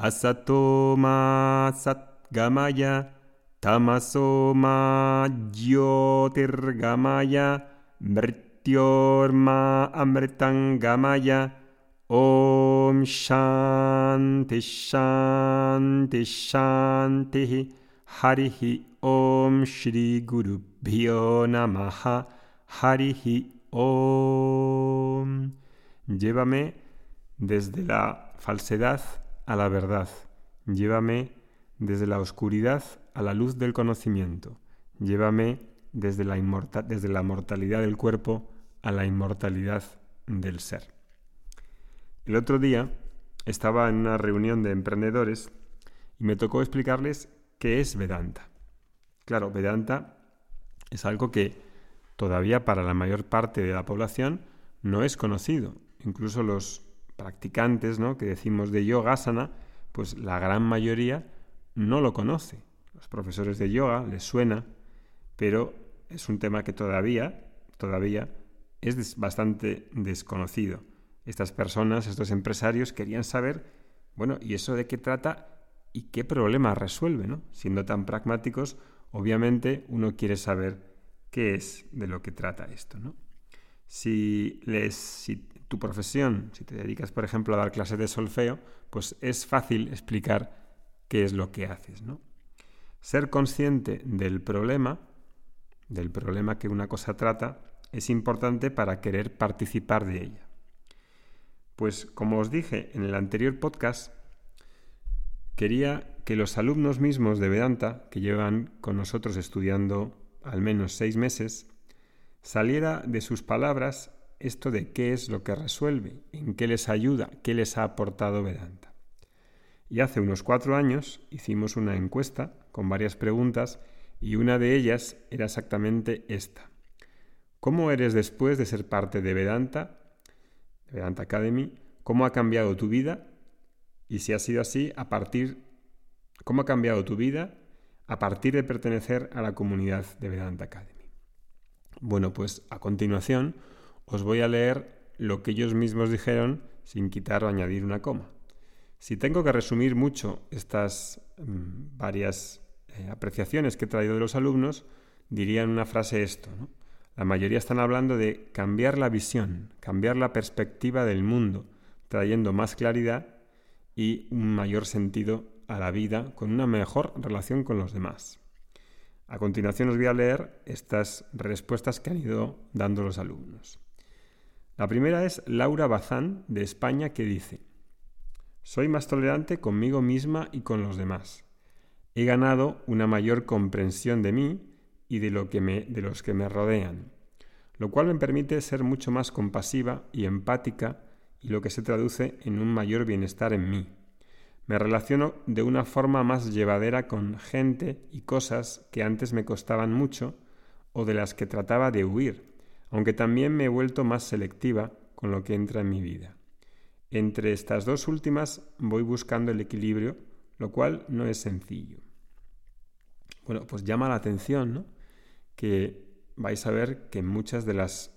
asatoma satgamaya tamasoma jyotirgamaya mrityorma amritangamaya. Om shanti shanti shanti. Harihi om shri guru namaha. Harihi om. Llévame desde la falsedad a la verdad. Llévame desde la oscuridad a la luz del conocimiento. Llévame desde la, desde la mortalidad del cuerpo a la inmortalidad del ser. El otro día estaba en una reunión de emprendedores y me tocó explicarles qué es Vedanta. Claro, Vedanta es algo que todavía para la mayor parte de la población no es conocido. Incluso los practicantes, ¿no? que decimos de yoga asana, pues la gran mayoría no lo conoce. Los profesores de yoga les suena, pero es un tema que todavía, todavía es bastante desconocido. Estas personas, estos empresarios querían saber, bueno, ¿y eso de qué trata y qué problema resuelve? ¿no? Siendo tan pragmáticos, obviamente uno quiere saber qué es de lo que trata esto. ¿no? Si, les, tu profesión, si te dedicas, por ejemplo, a dar clases de solfeo, pues es fácil explicar qué es lo que haces, ¿no? Ser consciente del problema, del problema que una cosa trata, es importante para querer participar de ella. Pues como os dije en el anterior podcast, quería que los alumnos mismos de Vedanta, que llevan con nosotros estudiando al menos seis meses, saliera de sus palabras esto de qué es lo que resuelve, en qué les ayuda, qué les ha aportado Vedanta. Y hace unos cuatro años hicimos una encuesta con varias preguntas y una de ellas era exactamente esta. ¿Cómo eres después de ser parte de Vedanta, Vedanta Academy? ¿Cómo ha cambiado tu vida? Y si ha sido así, a partir ¿cómo ha cambiado tu vida a partir de pertenecer a la comunidad de Vedanta Academy? Bueno, pues a continuación os voy a leer lo que ellos mismos dijeron sin quitar o añadir una coma. Si tengo que resumir mucho estas mm, varias eh, apreciaciones que he traído de los alumnos, diría en una frase esto. La mayoría están hablando de cambiar la visión, cambiar la perspectiva del mundo, trayendo más claridad y un mayor sentido a la vida con una mejor relación con los demás. A continuación os voy a leer estas respuestas que han ido dando los alumnos. La primera es Laura Bazán, de España, que dice, Soy más tolerante conmigo misma y con los demás. He ganado una mayor comprensión de mí y de, lo que de los que me rodean, lo cual me permite ser mucho más compasiva y empática y lo que se traduce en un mayor bienestar en mí. Me relaciono de una forma más llevadera con gente y cosas que antes me costaban mucho o de las que trataba de huir aunque también me he vuelto más selectiva con lo que entra en mi vida. Entre estas dos últimas voy buscando el equilibrio, lo cual no es sencillo. Bueno, pues llama la atención ¿no? que vais a ver que muchas de las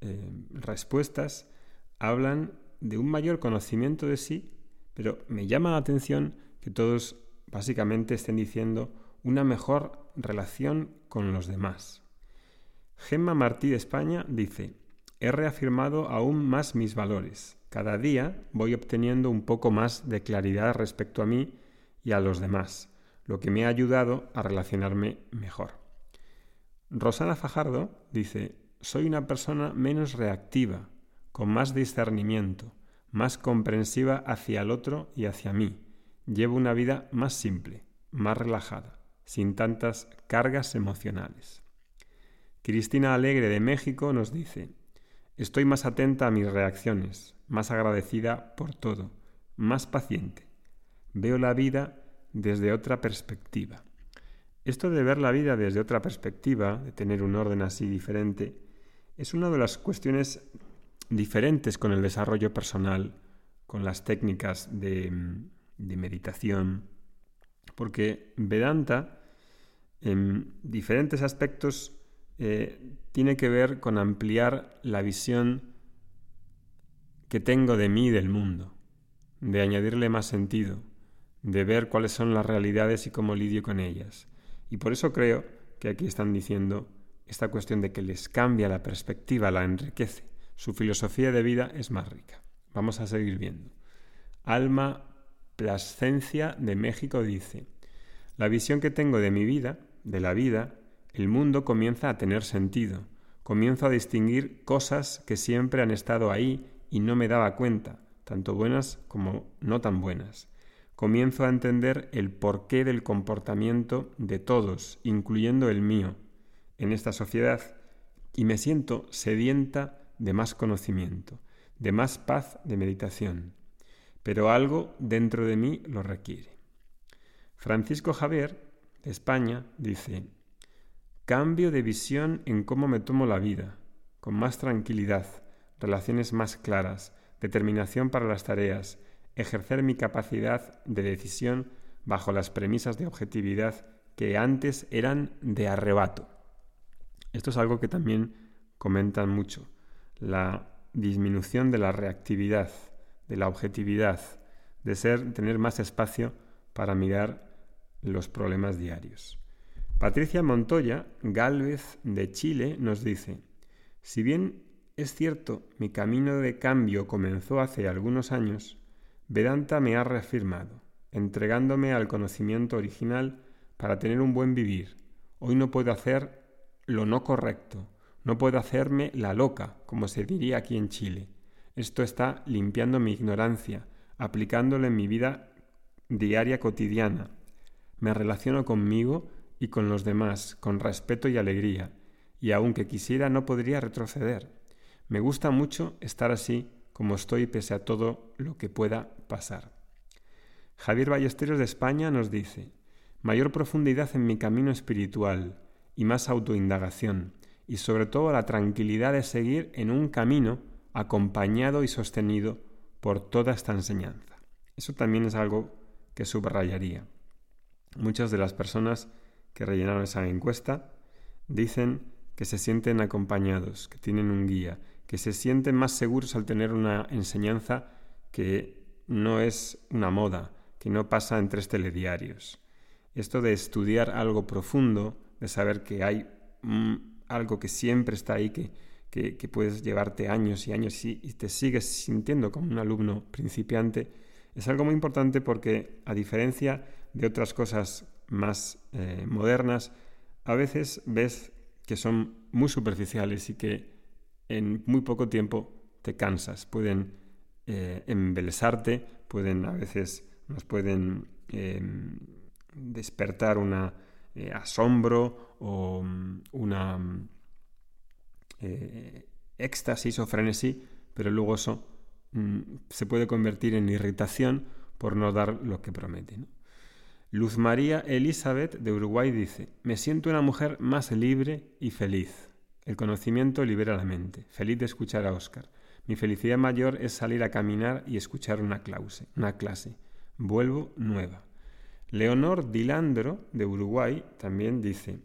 eh, respuestas hablan de un mayor conocimiento de sí, pero me llama la atención que todos básicamente estén diciendo una mejor relación con los demás. Gemma Martí de España dice, he reafirmado aún más mis valores. Cada día voy obteniendo un poco más de claridad respecto a mí y a los demás, lo que me ha ayudado a relacionarme mejor. Rosana Fajardo dice, soy una persona menos reactiva, con más discernimiento, más comprensiva hacia el otro y hacia mí. Llevo una vida más simple, más relajada, sin tantas cargas emocionales. Cristina Alegre de México nos dice, estoy más atenta a mis reacciones, más agradecida por todo, más paciente. Veo la vida desde otra perspectiva. Esto de ver la vida desde otra perspectiva, de tener un orden así diferente, es una de las cuestiones diferentes con el desarrollo personal, con las técnicas de, meditación, porque Vedanta en diferentes aspectos eh, tiene que ver con ampliar la visión que tengo de mí y del mundo, de añadirle más sentido, de ver cuáles son las realidades y cómo lidio con ellas. Y por eso creo que aquí están diciendo esta cuestión de que les cambia la perspectiva, la enriquece. Su filosofía de vida es más rica. Vamos a seguir viendo. Alma Plascencia de México dice, la visión que tengo de mi vida, de la vida, el mundo comienza a tener sentido. Comienzo a distinguir cosas que siempre han estado ahí y no me daba cuenta, tanto buenas como no tan buenas. Comienzo a entender el porqué del comportamiento de todos, incluyendo el mío, en esta sociedad, y me siento sedienta de más conocimiento, de más paz de meditación. Pero algo dentro de mí lo requiere. Francisco Javier, de España, dice, Cambio de visión en cómo me tomo la vida, con más tranquilidad, relaciones más claras, determinación para las tareas, ejercer mi capacidad de decisión bajo las premisas de objetividad que antes eran de arrebato. Esto es algo que también comentan mucho, la disminución de la reactividad, de la objetividad, de ser tener más espacio para mirar los problemas diarios. Patricia Montoya, Gálvez de Chile, nos dice, si bien es cierto mi camino de cambio comenzó hace algunos años, Vedanta me ha reafirmado, entregándome al conocimiento original para tener un buen vivir. Hoy no puedo hacer lo no correcto, no puedo hacerme la loca, como se diría aquí en Chile. Esto está limpiando mi ignorancia, aplicándolo en mi vida diaria cotidiana. Me relaciono conmigo y con los demás con respeto y alegría, y aunque quisiera no podría retroceder. Me gusta mucho estar así como estoy pese a todo lo que pueda pasar. Javier Ballesteros de España nos dice, mayor profundidad en mi camino espiritual y más autoindagación, y sobre todo la tranquilidad de seguir en un camino acompañado y sostenido por toda esta enseñanza. Eso también es algo que subrayaría. Muchas de las personas que rellenaron esa encuesta dicen que se sienten acompañados, que tienen un guía, que se sienten más seguros al tener una enseñanza que no es una moda, que no pasa en tres telediarios. Esto de estudiar algo profundo, de saber que hay algo que siempre está ahí, que, que, puedes llevarte años y años y, y te sigues sintiendo como un alumno principiante, es algo muy importante porque, a diferencia de otras cosas más eh, modernas, a veces ves que son muy superficiales y que en muy poco tiempo te cansas. Pueden eh, embelesarte, pueden a veces nos pueden em, despertar un eh, asombro o mm, una mm, éxtasis o frenesí, pero luego eso mm, se puede convertir en irritación por no dar lo que promete. Luz María Elizabeth de Uruguay dice, me siento una mujer más libre y feliz. El conocimiento libera la mente. Feliz de escuchar a Oscar. Mi felicidad mayor es salir a caminar y escuchar una, clase. una clase. Vuelvo nueva. Leonor Dilandro de Uruguay también dice,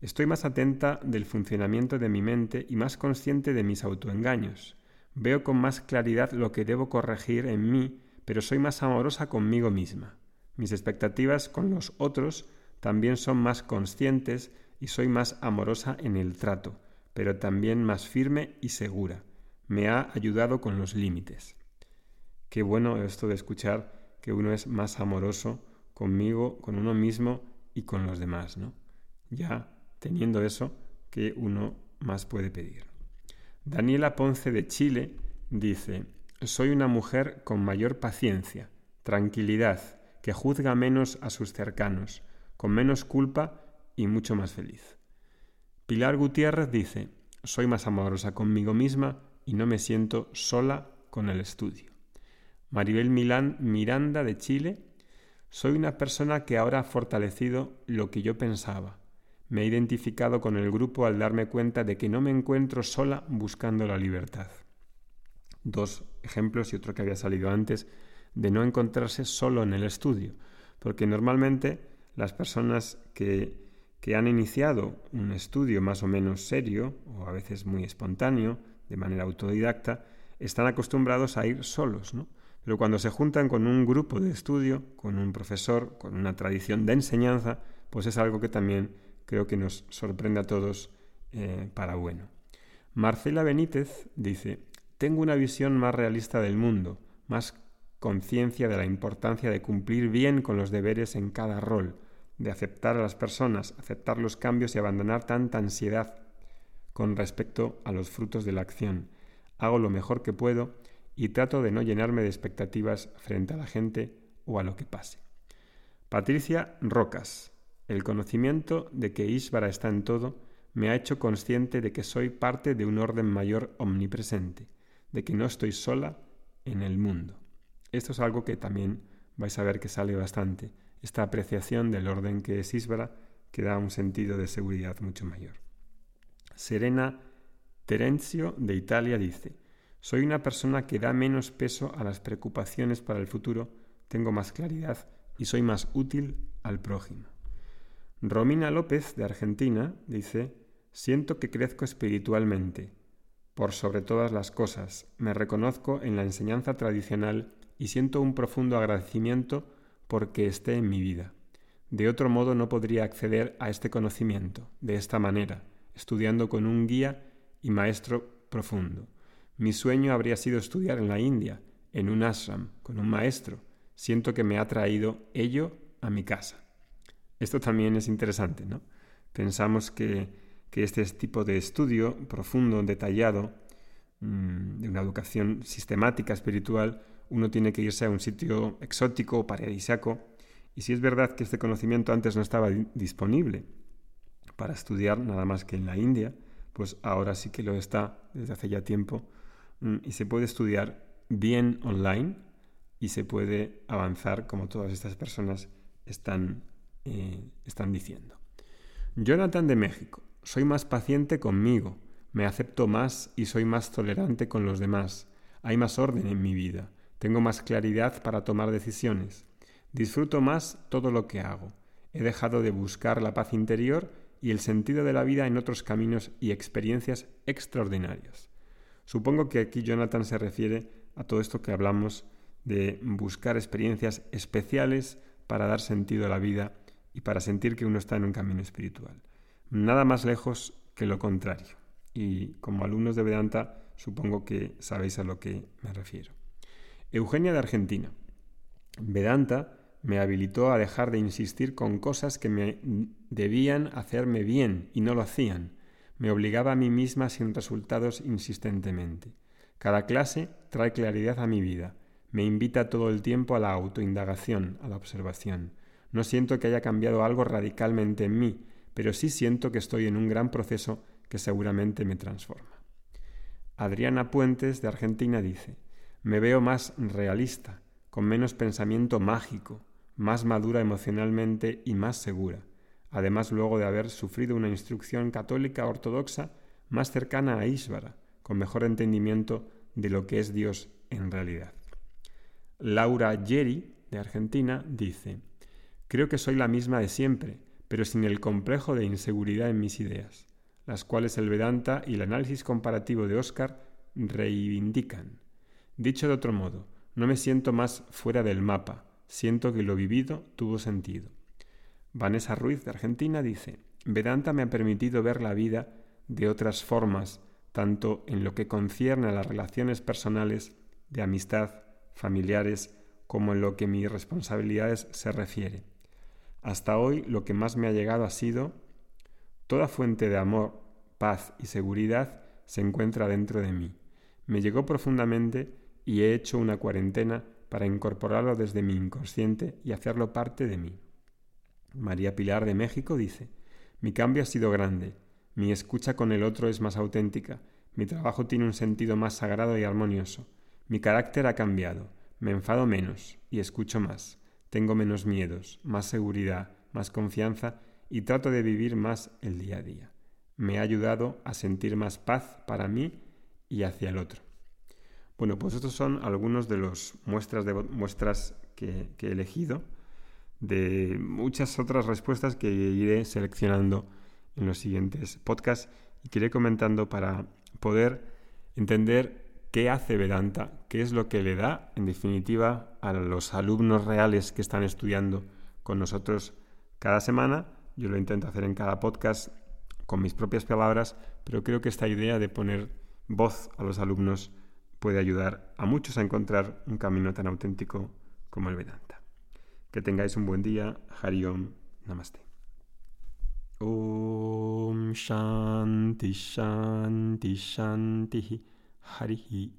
estoy más atenta del funcionamiento de mi mente y más consciente de mis autoengaños. Veo con más claridad lo que debo corregir en mí, pero soy más amorosa conmigo misma. Mis expectativas con los otros también son más conscientes y soy más amorosa en el trato, pero también más firme y segura. Me ha ayudado con los límites. Qué bueno esto de escuchar que uno es más amoroso conmigo, con uno mismo y con los demás, ¿no? Ya teniendo eso, ¿qué uno más puede pedir? Daniela Ponce de Chile dice, soy una mujer con mayor paciencia, tranquilidad, que juzga menos a sus cercanos, con menos culpa y mucho más feliz. Pilar Gutiérrez dice, soy más amorosa conmigo misma y no me siento sola con el estudio. Maribel Milán Miranda de Chile, soy una persona que ahora ha fortalecido lo que yo pensaba. Me he identificado con el grupo al darme cuenta de que no me encuentro sola buscando la libertad. Dos ejemplos y otro que había salido antes de no encontrarse solo en el estudio, porque normalmente las personas que, que han iniciado un estudio más o menos serio, o a veces muy espontáneo, de manera autodidacta, están acostumbrados a ir solos, ¿no? Pero cuando se juntan con un grupo de estudio, con un profesor, con una tradición de enseñanza, pues es algo que también creo que nos sorprende a todos eh, para bueno. Marcela Benítez dice, tengo una visión más realista del mundo, más conciencia de la importancia de cumplir bien con los deberes en cada rol, de aceptar a las personas, aceptar los cambios y abandonar tanta ansiedad con respecto a los frutos de la acción. Hago lo mejor que puedo y trato de no llenarme de expectativas frente a la gente o a lo que pase. Patricia Rocas. El conocimiento de que Ishvara está en todo me ha hecho consciente de que soy parte de un orden mayor omnipresente, de que no estoy sola en el mundo. Esto es algo que también vais a ver que sale bastante, esta apreciación del orden que es Ishvara, que da un sentido de seguridad mucho mayor. Serena Terenzio de Italia dice, soy una persona que da menos peso a las preocupaciones para el futuro, tengo más claridad y soy más útil al prójimo. Romina López, de Argentina, dice, siento que crezco espiritualmente. Por sobre todas las cosas, me reconozco en la enseñanza tradicional y siento un profundo agradecimiento porque esté en mi vida. De otro modo no podría acceder a este conocimiento, de esta manera, estudiando con un guía y maestro profundo. Mi sueño habría sido estudiar en la India, en un ashram, con un maestro. Siento que me ha traído ello a mi casa. Esto también es interesante, ¿no? Pensamos que, este tipo de estudio profundo, detallado, mm, de una educación sistemática, espiritual, uno tiene que irse a un sitio exótico o paradisiaco. Y si es verdad que este conocimiento antes no estaba disponible para estudiar nada más que en la India, pues ahora sí que lo está desde hace ya tiempo Mm, y se puede estudiar bien online y se puede avanzar como todas estas personas están, eh, están diciendo. Jonathan de México, soy más paciente conmigo, me acepto más y soy más tolerante con los demás, hay más orden en mi vida, tengo más claridad para tomar decisiones, disfruto más todo lo que hago, he dejado de buscar la paz interior y el sentido de la vida en otros caminos y experiencias extraordinarias. Supongo que aquí Jonathan se refiere a todo esto que hablamos de buscar experiencias especiales para dar sentido a la vida y para sentir que uno está en un camino espiritual. Nada más lejos que lo contrario. Y como alumnos de Vedanta, supongo que sabéis a lo que me refiero. Eugenia de Argentina. Vedanta me habilitó a dejar de insistir con cosas que me debían hacerme bien y no lo hacían, me obligaba a mí misma sin resultados insistentemente. Cada clase trae claridad a mi vida, me invita todo el tiempo a la autoindagación, a la observación. No siento que haya cambiado algo radicalmente en mí, pero sí siento que estoy en un gran proceso que seguramente me transforma. Adriana Puentes de Argentina dice, me veo más realista, con menos pensamiento mágico, más madura emocionalmente y más segura además luego de haber sufrido una instrucción católica ortodoxa más cercana a Ishvara, con mejor entendimiento de lo que es Dios en realidad. Laura Yeri, de Argentina, dice, Creo que soy la misma de siempre, pero sin el complejo de inseguridad en mis ideas, las cuales el Vedanta y el análisis comparativo de Oscar reivindican. Dicho de otro modo, no me siento más fuera del mapa, siento que lo vivido tuvo sentido. Vanessa Ruiz de Argentina dice, Vedanta me ha permitido ver la vida de otras formas, tanto en lo que concierne a las relaciones personales, de amistad, familiares, como en lo que mis responsabilidades se refiere. Hasta hoy lo que más me ha llegado ha sido, toda fuente de amor, paz y seguridad se encuentra dentro de mí. Me llegó profundamente y he hecho una cuarentena para incorporarlo desde mi inconsciente y hacerlo parte de mí. María Pilar de México dice, mi cambio ha sido grande, mi escucha con el otro es más auténtica, mi trabajo tiene un sentido más sagrado y armonioso, mi carácter ha cambiado, me enfado menos y escucho más, tengo menos miedos, más seguridad, más confianza y trato de vivir más el día a día. Me ha ayudado a sentir más paz para mí y hacia el otro. Bueno, pues estos son algunos de los muestras, de, muestras que he elegido de muchas otras respuestas que iré seleccionando en los siguientes podcasts y que iré comentando para poder entender qué hace Vedanta, qué es lo que le da, en definitiva, a los alumnos reales que están estudiando con nosotros cada semana. Yo lo intento hacer en cada podcast con mis propias palabras, pero creo que esta idea de poner voz a los alumnos puede ayudar a muchos a encontrar un camino tan auténtico como el Vedanta. Que tengáis un buen día. Hariom. Namaste. Om Shanti Shanti Shanti Harihi